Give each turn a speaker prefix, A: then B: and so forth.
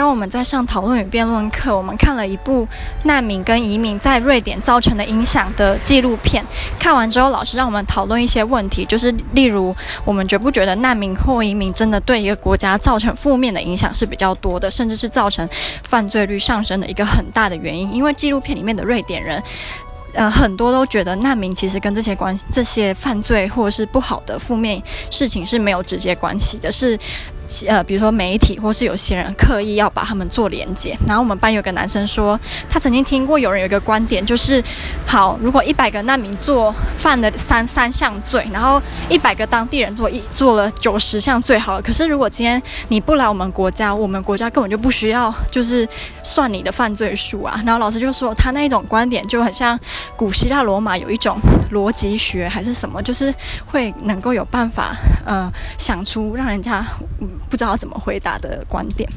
A: 刚我们在上讨论与辩论课，我们看了一部难民跟移民在瑞典造成的影响的纪录片。看完之后，老师让我们讨论一些问题，就是例如，我们觉不觉得难民或移民真的对一个国家造成负面的影响是比较多的，甚至是造成犯罪率上升的一个很大的原因？因为纪录片里面的瑞典人。呃，很多都觉得难民其实跟这些关、这些犯罪或者是不好的负面事情是没有直接关系的，是。呃，比如说媒体或是有些人刻意要把他们做连接。然后我们班有个男生说，他曾经听过有人有一个观点，就是好，如果一百个难民做犯了三三项罪，然后一百个当地人做一做了九十项罪好了。可是如果今天你不来我们国家，我们国家根本就不需要就是算你的犯罪数啊。然后老师就说，他那一种观点就很像古希腊罗马有一种逻辑学还是什么，就是会能够有办法呃想出让人家。不知道怎么回答的观点。